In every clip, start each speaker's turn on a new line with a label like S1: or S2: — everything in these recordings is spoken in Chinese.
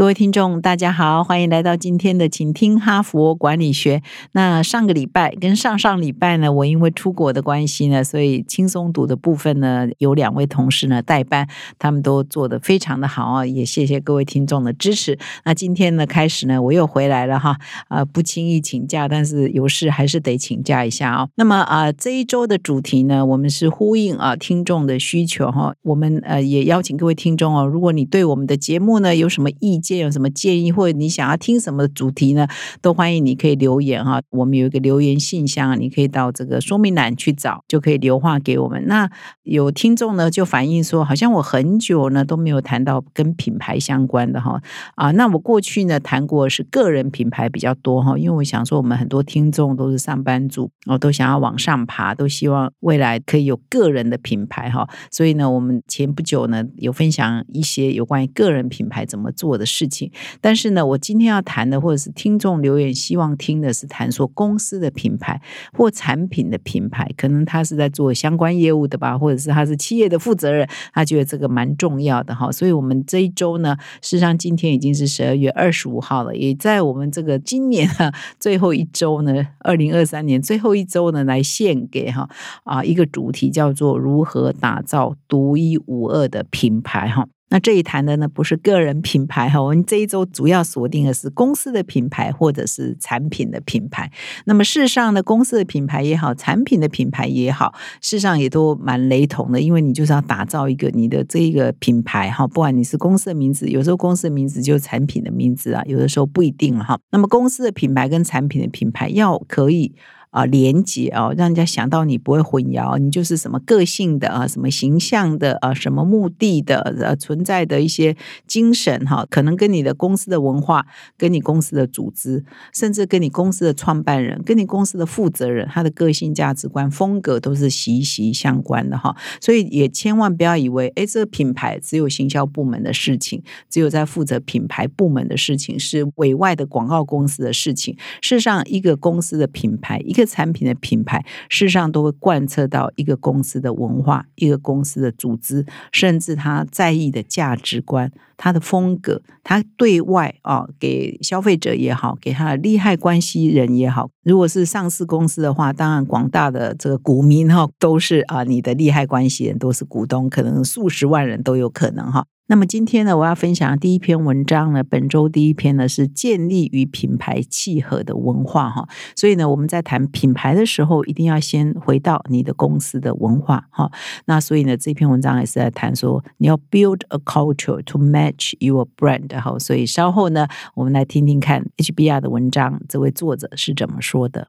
S1: 各位听众，大家好，欢迎来到今天的请听哈佛管理学。那上个礼拜跟上上礼拜呢，我因为出国的关系呢，所以轻松读的部分呢，有两位同事呢代班，他们都做得非常的好啊，也谢谢各位听众的支持。那今天呢开始呢，我又回来了哈，啊不轻易请假，但是有事还是得请假一下啊。那么啊这一周的主题呢，我们是呼应啊听众的需求哈，我们呃也邀请各位听众哦，如果你对我们的节目呢有什么意见。有什么建议，或者你想要听什么主题呢？都欢迎你可以留言哈。我们有一个留言信箱，你可以到这个说明栏去找，就可以留话给我们。那有听众呢就反映说，好像我很久呢都没有谈到跟品牌相关的哈啊。那我过去呢谈过是个人品牌比较多哈，因为我想说我们很多听众都是上班族，哦都想要往上爬，都希望未来可以有个人的品牌哈。所以呢，我们前不久呢有分享一些有关于个人品牌怎么做的。事情，但是呢，我今天要谈的，或者是听众留言希望听的是谈说公司的品牌或产品的品牌，可能他是在做相关业务的吧，或者是他是企业的负责人，他觉得这个蛮重要的哈。所以，我们这一周呢，事实上今天已经是十二月二十五号了，也在我们这个今年哈 最后一周呢，二零二三年最后一周呢，来献给哈啊一个主题叫做如何打造独一无二的品牌哈。那这一谈的呢，不是个人品牌哈，我们这一周主要锁定的是公司的品牌或者是产品的品牌。那么事实上呢，公司的品牌也好，产品的品牌也好，事实上也都蛮雷同的，因为你就是要打造一个你的这一个品牌哈，不管你是公司的名字，有时候公司的名字就是产品的名字啊，有的时候不一定哈。那么公司的品牌跟产品的品牌要可以。啊，连接啊，让人家想到你不会混淆，你就是什么个性的啊，什么形象的啊，什么目的的呃存在的一些精神哈，可能跟你的公司的文化、跟你公司的组织，甚至跟你公司的创办人、跟你公司的负责人，他的个性、价值观、风格都是息息相关的哈。所以也千万不要以为，哎，这个品牌只有行销部门的事情，只有在负责品牌部门的事情，是委外的广告公司的事情。事实上，一个公司的品牌一个个产品的品牌，事实上都会贯彻到一个公司的文化、一个公司的组织，甚至他在意的价值观、他的风格，他对外啊，给消费者也好，给他的利害关系人也好。如果是上市公司的话，当然广大的这个股民哈，都是啊，你的利害关系人都是股东，可能数十万人都有可能哈。那么今天呢，我要分享的第一篇文章呢，本周第一篇呢是建立与品牌契合的文化哈。所以呢，我们在谈品牌的时候，一定要先回到你的公司的文化哈。那所以呢，这篇文章也是在谈说，你要 build a culture to match your brand 哈。所以稍后呢，我们来听听看 HBR 的文章，这位作者是怎么说的。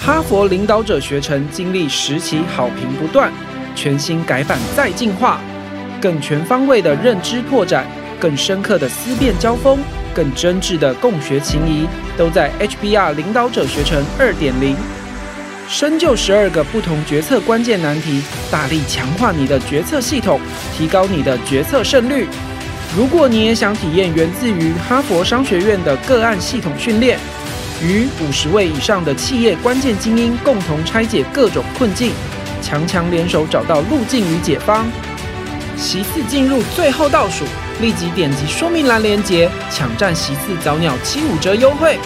S2: 哈佛领导者学程经历十期好评不断，全新改版再进化。更全方位的认知拓展，更深刻的思辨交锋，更真挚的共学情谊，都在 HBR 领导者学程二点零。深究十二个不同决策关键难题，大力强化你的决策系统，提高你的决策胜率。如果你也想体验源自于哈佛商学院的个案系统训练，与五十位以上的企业关键精英共同拆解各种困境，强强联手找到路径与解方。席次进入最后倒数，立即点击说明栏链接，抢占席次早鸟七五折优惠。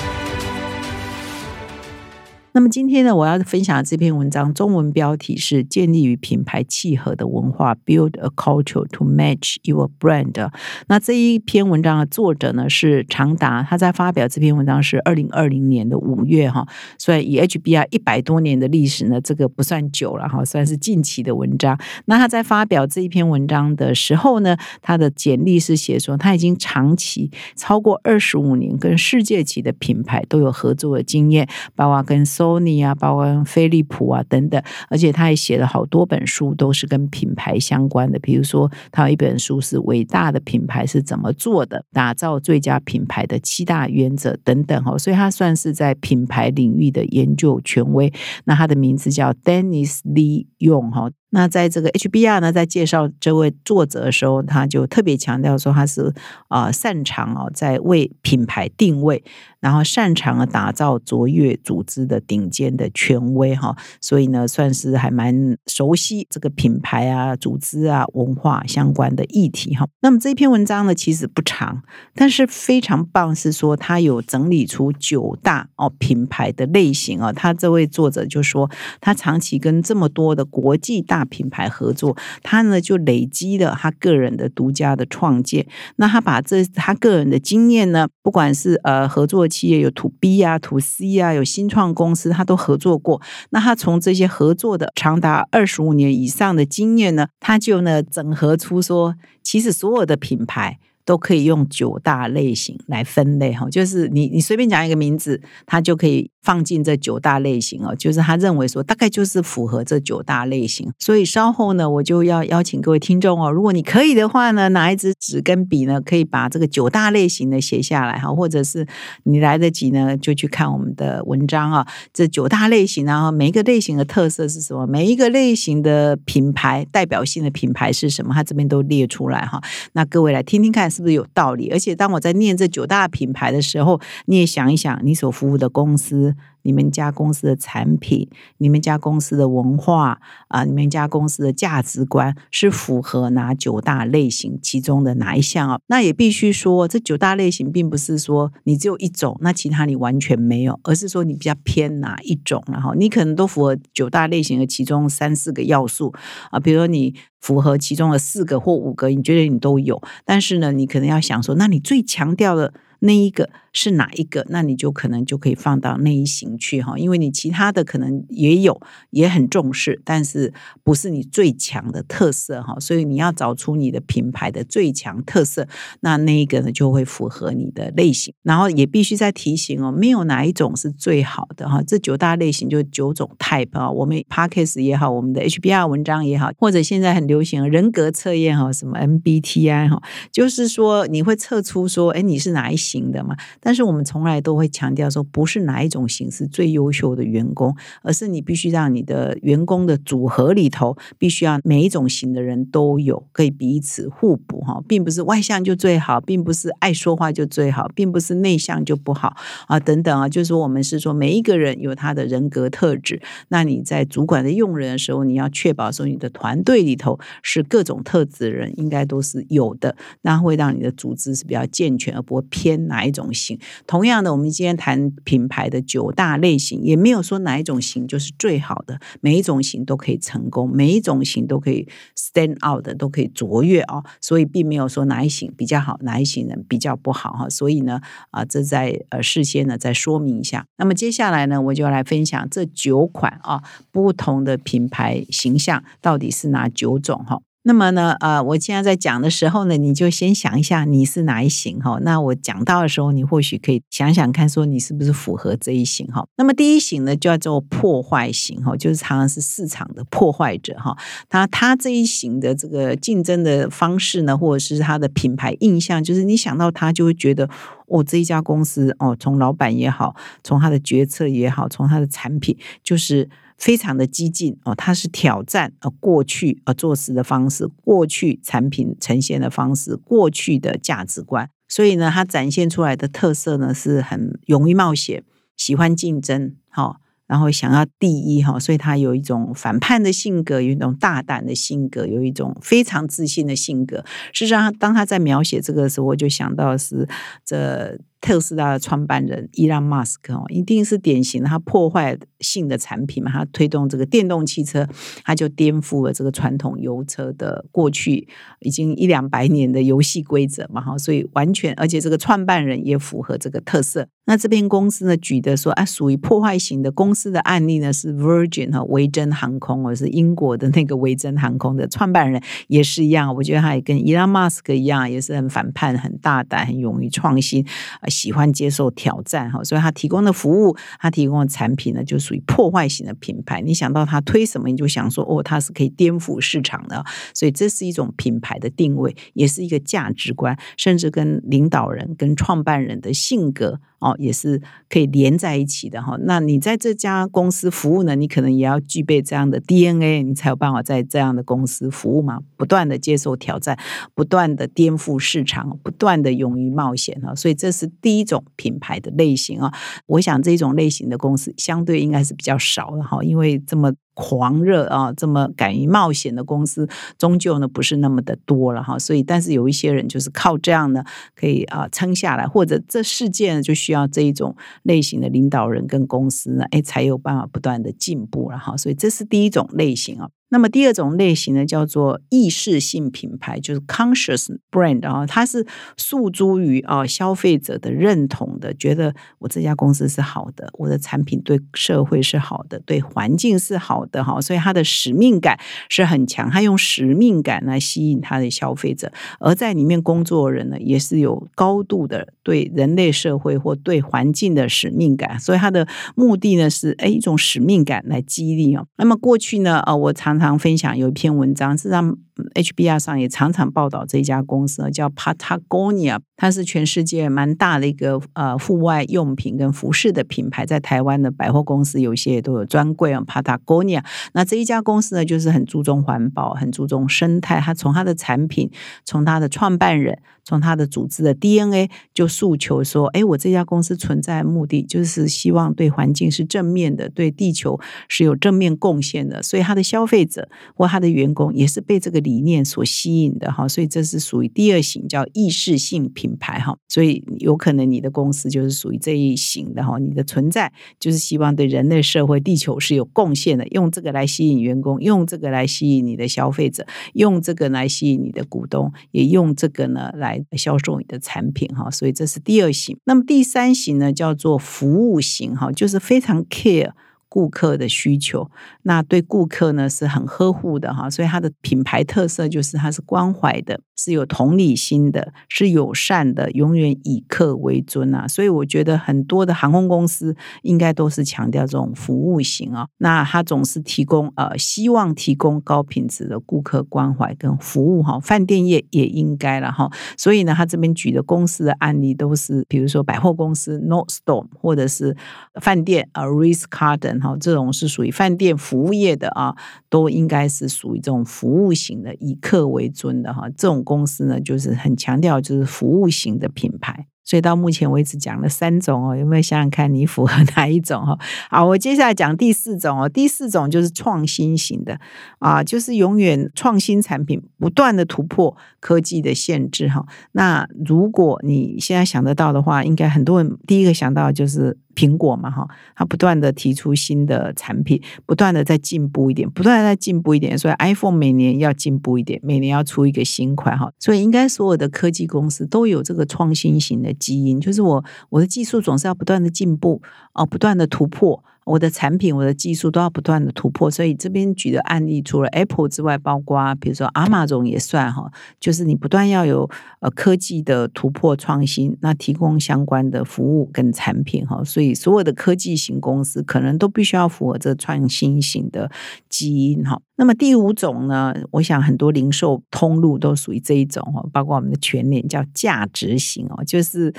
S1: 那么今天呢，我要分享的这篇文章，中文标题是“建立与品牌契合的文化 ”，Build a culture to match your brand。那这一篇文章的作者呢是长达，他在发表这篇文章是二零二零年的五月哈，所以以 HBR 一百多年的历史呢，这个不算久了哈，算是近期的文章。那他在发表这一篇文章的时候呢，他的简历是写说他已经长期超过二十五年跟世界级的品牌都有合作的经验，包括跟。Sony 啊，包括飞利浦啊等等，而且他也写了好多本书，都是跟品牌相关的。比如说，他有一本书是《伟大的品牌是怎么做的》，打造最佳品牌的七大原则等等哦。所以，他算是在品牌领域的研究权威。那他的名字叫 Dennis Lee Yong 哈。那在这个 HBR 呢，在介绍这位作者的时候，他就特别强调说，他是啊擅长哦，在为品牌定位。然后擅长啊打造卓越组织的顶尖的权威哈，所以呢，算是还蛮熟悉这个品牌啊、组织啊、文化相关的议题哈。那么这篇文章呢，其实不长，但是非常棒，是说他有整理出九大哦品牌的类型啊。他这位作者就说，他长期跟这么多的国际大品牌合作，他呢就累积了他个人的独家的创建。那他把这他个人的经验呢，不管是呃合作。企业有 To B 啊，To C 啊，有新创公司，他都合作过。那他从这些合作的长达二十五年以上的经验呢，他就呢整合出说，其实所有的品牌。都可以用九大类型来分类哈，就是你你随便讲一个名字，它就可以放进这九大类型哦。就是他认为说，大概就是符合这九大类型。所以稍后呢，我就要邀请各位听众哦，如果你可以的话呢，拿一支纸跟笔呢，可以把这个九大类型的写下来哈，或者是你来得及呢，就去看我们的文章啊。这九大类型呢，每一个类型的特色是什么？每一个类型的品牌代表性的品牌是什么？它这边都列出来哈。那各位来听听看。是不是有道理？而且当我在念这九大品牌的时候，你也想一想，你所服务的公司。你们家公司的产品，你们家公司的文化啊，你们家公司的价值观是符合哪九大类型其中的哪一项啊？那也必须说，这九大类型并不是说你只有一种，那其他你完全没有，而是说你比较偏哪一种，然后你可能都符合九大类型的其中三四个要素啊，比如说你符合其中的四个或五个，你觉得你都有，但是呢，你可能要想说，那你最强调的。那一个是哪一个？那你就可能就可以放到那一型去哈，因为你其他的可能也有，也很重视，但是不是你最强的特色哈，所以你要找出你的品牌的最强特色，那那一个呢就会符合你的类型。然后也必须再提醒哦，没有哪一种是最好的哈，这九大类型就九种 type 啊，我们 Parkes 也好，我们的 HBR 文章也好，或者现在很流行人格测验哈，什么 MBTI 哈，就是说你会测出说，哎，你是哪一。型的嘛，但是我们从来都会强调说，不是哪一种型是最优秀的员工，而是你必须让你的员工的组合里头，必须要每一种型的人都有，可以彼此互补哈，并不是外向就最好，并不是爱说话就最好，并不是内向就不好啊，等等啊，就是说我们是说每一个人有他的人格特质，那你在主管的用人的时候，你要确保说你的团队里头是各种特质的人应该都是有的，那会让你的组织是比较健全，而不会偏。哪一种型？同样的，我们今天谈品牌的九大类型，也没有说哪一种型就是最好的。每一种型都可以成功，每一种型都可以 stand out 的，都可以卓越哦。所以并没有说哪一型比较好，哪一型人比较不好哈。所以呢，啊，这在呃事先呢再说明一下。那么接下来呢，我就来分享这九款啊不同的品牌形象到底是哪九种哈。那么呢，呃，我现在在讲的时候呢，你就先想一下你是哪一型哈。那我讲到的时候，你或许可以想想看，说你是不是符合这一型哈。那么第一型呢，叫做破坏型哈，就是常常是市场的破坏者哈。那他这一型的这个竞争的方式呢，或者是他的品牌印象，就是你想到他就会觉得，哦，这一家公司哦，从老板也好，从他的决策也好，从他的产品就是。非常的激进哦，它是挑战呃过去呃做事的方式，过去产品呈现的方式，过去的价值观，所以呢，它展现出来的特色呢是很勇于冒险，喜欢竞争，哈。然后想要第一哈，所以他有一种反叛的性格，有一种大胆的性格，有一种非常自信的性格。事实上，当他在描写这个的时候，我就想到是这。特斯拉的创办人伊朗马斯克哦，一定是典型的他破坏性的产品嘛，他推动这个电动汽车，他就颠覆了这个传统油车的过去已经一两百年的游戏规则嘛哈，所以完全而且这个创办人也符合这个特色。那这边公司呢举的说啊，属于破坏型的公司的案例呢是 Virgin 哈维珍航空，或是英国的那个维珍航空的创办人也是一样，我觉得他也跟伊朗马斯克一样，也是很反叛、很大胆、很勇于创新。喜欢接受挑战哈，所以他提供的服务，他提供的产品呢，就属于破坏型的品牌。你想到他推什么，你就想说哦，他是可以颠覆市场的，所以这是一种品牌的定位，也是一个价值观，甚至跟领导人、跟创办人的性格。哦，也是可以连在一起的哈。那你在这家公司服务呢？你可能也要具备这样的 DNA，你才有办法在这样的公司服务嘛。不断的接受挑战，不断的颠覆市场，不断的勇于冒险哈。所以这是第一种品牌的类型啊。我想这种类型的公司相对应该是比较少的哈，因为这么。狂热啊，这么敢于冒险的公司，终究呢不是那么的多了哈。所以，但是有一些人就是靠这样呢，可以啊撑下来，或者这世界呢就需要这一种类型的领导人跟公司呢，哎，才有办法不断的进步了哈。所以，这是第一种类型啊。那么第二种类型呢，叫做意识性品牌，就是 conscious brand 啊，它是诉诸于啊消费者的认同的，觉得我这家公司是好的，我的产品对社会是好的，对环境是好的哈，所以它的使命感是很强，它用使命感来吸引它的消费者，而在里面工作人呢，也是有高度的对人类社会或对环境的使命感，所以它的目的呢是哎一种使命感来激励哦。那么过去呢，呃，我常常分享有一篇文章，是让 HBR 上也常常报道这一家公司，叫 Patagonia，它是全世界蛮大的一个呃户外用品跟服饰的品牌，在台湾的百货公司有些也都有专柜啊。Patagonia，那这一家公司呢，就是很注重环保，很注重生态。它从它的产品，从它的创办人。从他的组织的 DNA 就诉求说：“哎，我这家公司存在目的就是希望对环境是正面的，对地球是有正面贡献的。所以他的消费者或他的员工也是被这个理理念所吸引的哈。所以这是属于第二型叫意识性品牌哈。所以有可能你的公司就是属于这一型的哈。你的存在就是希望对人类社会、地球是有贡献的，用这个来吸引员工，用这个来吸引你的消费者，用这个来吸引你的股东，也用这个呢。”来销售你的产品哈，所以这是第二型。那么第三型呢，叫做服务型哈，就是非常 care。顾客的需求，那对顾客呢是很呵护的哈，所以它的品牌特色就是它是关怀的，是有同理心的，是友善的，永远以客为尊啊。所以我觉得很多的航空公司应该都是强调这种服务型啊。那它总是提供呃，希望提供高品质的顾客关怀跟服务哈。饭店业也应该了哈。所以呢，他这边举的公司的案例都是，比如说百货公司 Nordstrom，或者是饭店啊 Ritz Carlton。好，这种是属于饭店服务业的啊，都应该是属于这种服务型的，以客为尊的哈。这种公司呢，就是很强调就是服务型的品牌。所以到目前为止讲了三种哦，有没有想想看你符合哪一种哈？好，我接下来讲第四种哦。第四种就是创新型的啊，就是永远创新产品，不断的突破科技的限制哈。那如果你现在想得到的话，应该很多人第一个想到就是苹果嘛哈，它不断的提出新的产品，不断的在进步一点，不断的在进步一点。所以 iPhone 每年要进步一点，每年要出一个新款哈。所以应该所有的科技公司都有这个创新型的。基因就是我，我的技术总是要不断的进步哦，不断的突破。我的产品、我的技术都要不断的突破。所以这边举的案例，除了 Apple 之外，包括比如说阿玛总也算哈，就是你不断要有呃科技的突破创新，那提供相关的服务跟产品哈。所以所有的科技型公司可能都必须要符合这创新型的基因哈。那么第五种呢，我想很多零售通路都属于这一种哈，包括我们的全联叫价值型哦，就是。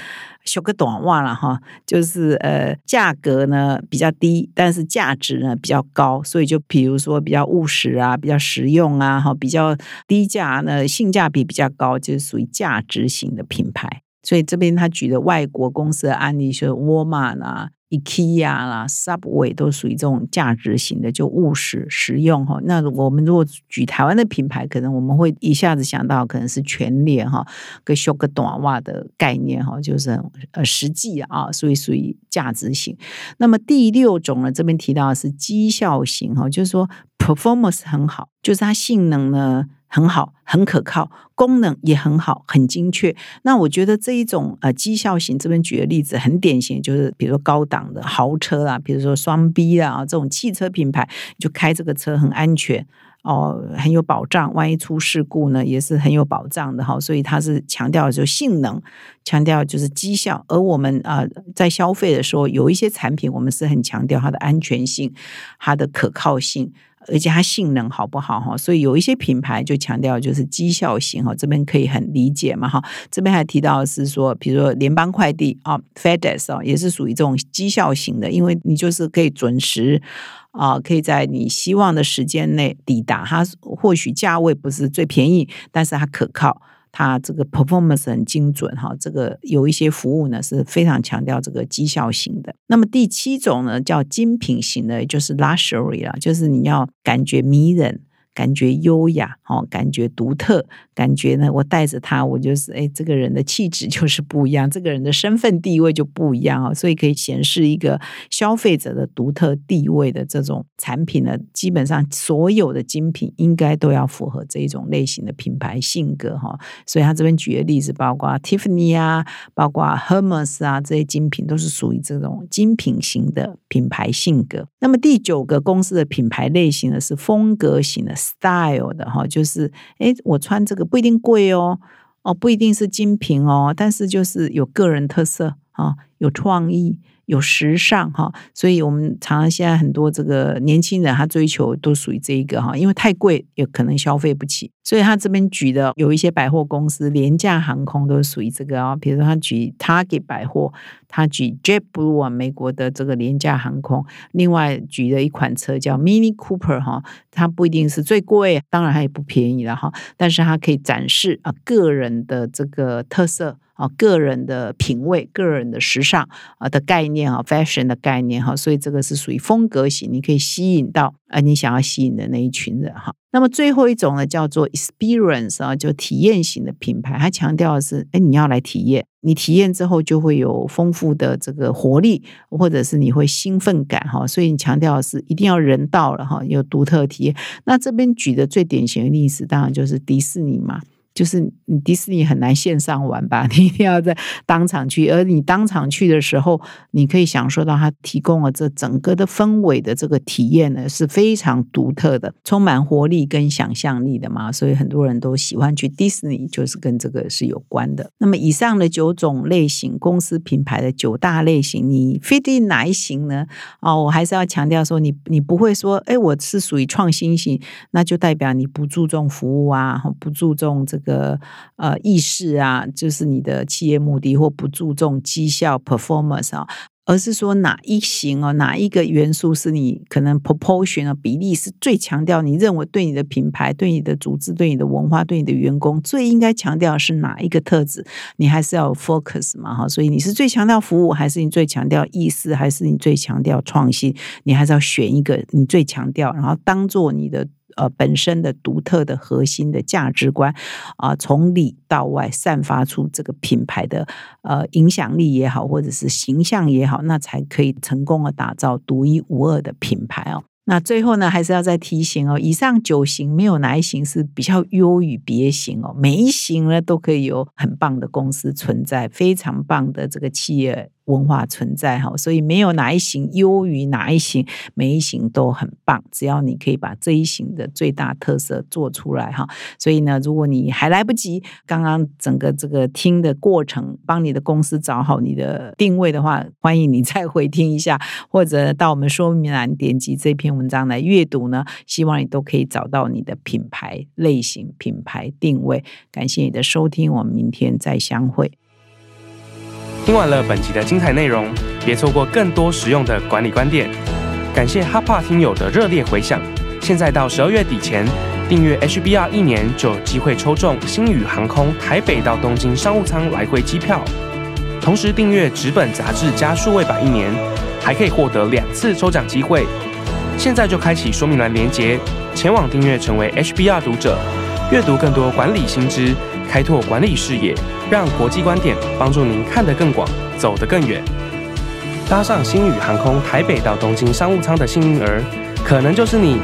S1: 修个短袜了哈，就是呃，价格呢比较低，但是价值呢比较高，所以就比如说比较务实啊，比较实用啊，哈，比较低价呢，性价比比较高，就是属于价值型的品牌。所以这边他举的外国公司的案例是沃尔玛啦。IKEA 啦，Subway 都属于这种价值型的，就务实实用哈。那我们如果举台湾的品牌，可能我们会一下子想到可能是全脸哈，跟修个短袜的概念哈，就是呃实际啊，所以属于价值型。那么第六种呢，这边提到是绩效型哈，就是说 performance 很好，就是它性能呢。很好，很可靠，功能也很好，很精确。那我觉得这一种呃绩效型，这边举的例子很典型，就是比如说高档的豪车啊，比如说双 B 啊这种汽车品牌，就开这个车很安全。哦很有保障，万一出事故呢也是很有保障的哈。所以它是强调就性能，强调就是绩效。而我们啊在消费的时候，有一些产品我们是很强调它的安全性、它的可靠性。而且它性能好不好哈？所以有一些品牌就强调就是绩效型哈，这边可以很理解嘛哈。这边还提到是说，比如说联邦快递啊，FedEx 啊，也是属于这种绩效型的，因为你就是可以准时啊，可以在你希望的时间内抵达。它或许价位不是最便宜，但是它可靠。它这个 performance 很精准哈，这个有一些服务呢是非常强调这个绩效型的。那么第七种呢叫精品型的，就是 luxury 了，就是你要感觉迷人。感觉优雅，哦，感觉独特，感觉呢，我带着它，我就是，哎，这个人的气质就是不一样，这个人的身份地位就不一样哦，所以可以显示一个消费者的独特地位的这种产品呢，基本上所有的精品应该都要符合这一种类型的品牌性格哈。所以他这边举的例子，包括 Tiffany 啊，包括 Hermes 啊，这些精品都是属于这种精品型的品牌性格。那么第九个公司的品牌类型呢，是风格型的。style 的哈，就是哎，我穿这个不一定贵哦，哦，不一定是精品哦，但是就是有个人特色啊，有创意。有时尚哈，所以我们常常现在很多这个年轻人他追求都属于这一个哈，因为太贵也可能消费不起，所以他这边举的有一些百货公司、廉价航空都是属于这个哦。比如说他举 Target 百货，他举 JetBlue 啊，美国的这个廉价航空，另外举的一款车叫 Mini Cooper 哈，它不一定是最贵，当然它也不便宜了哈，但是它可以展示啊个人的这个特色。啊，个人的品味、个人的时尚啊的概念啊，fashion 的概念哈，所以这个是属于风格型，你可以吸引到啊你想要吸引的那一群人哈。那么最后一种呢，叫做 experience 啊，就体验型的品牌，它强调的是，哎，你要来体验，你体验之后就会有丰富的这个活力，或者是你会兴奋感哈，所以你强调的是一定要人到了哈，有独特体验。那这边举的最典型的例子，当然就是迪士尼嘛。就是你迪士尼很难线上玩吧？你一定要在当场去，而你当场去的时候，你可以享受到它提供了这整个的氛围的这个体验呢，是非常独特的，充满活力跟想象力的嘛。所以很多人都喜欢去迪士尼，就是跟这个是有关的。那么以上的九种类型公司品牌的九大类型，你 fit 哪一型呢？哦，我还是要强调说，你你不会说，哎，我是属于创新型，那就代表你不注重服务啊，不注重这。个个呃意识啊，就是你的企业目的或不注重绩效 performance 啊，而是说哪一型哦，哪一个元素是你可能 proportion 啊比例是最强调？你认为对你的品牌、对你的组织、对你的文化、对你的员工最应该强调是哪一个特质？你还是要 focus 嘛哈，所以你是最强调服务，还是你最强调意识，还是你最强调创新？你还是要选一个你最强调，然后当做你的。呃，本身的独特的核心的价值观啊，从里到外散发出这个品牌的呃影响力也好，或者是形象也好，那才可以成功的打造独一无二的品牌哦。那最后呢，还是要再提醒哦，以上九型没有哪一型是比较优于别型哦，每一型呢都可以有很棒的公司存在，非常棒的这个企业。文化存在哈，所以没有哪一型优于哪一型，每一型都很棒。只要你可以把这一型的最大特色做出来哈，所以呢，如果你还来不及，刚刚整个这个听的过程，帮你的公司找好你的定位的话，欢迎你再回听一下，或者到我们说明栏点击这篇文章来阅读呢。希望你都可以找到你的品牌类型、品牌定位。感谢你的收听，我们明天再相会。
S2: 听完了本集的精彩内容，别错过更多实用的管理观点。感谢哈帕听友的热烈回响。现在到十二月底前订阅 HBR 一年，就有机会抽中星宇航空台北到东京商务舱来回机票。同时订阅纸本杂志加数位版一年，还可以获得两次抽奖机会。现在就开启说明栏连接，前往订阅成为 HBR 读者，阅读更多管理新知。开拓管理视野，让国际观点帮助您看得更广，走得更远。搭上星宇航空台北到东京商务舱的幸运儿，可能就是你。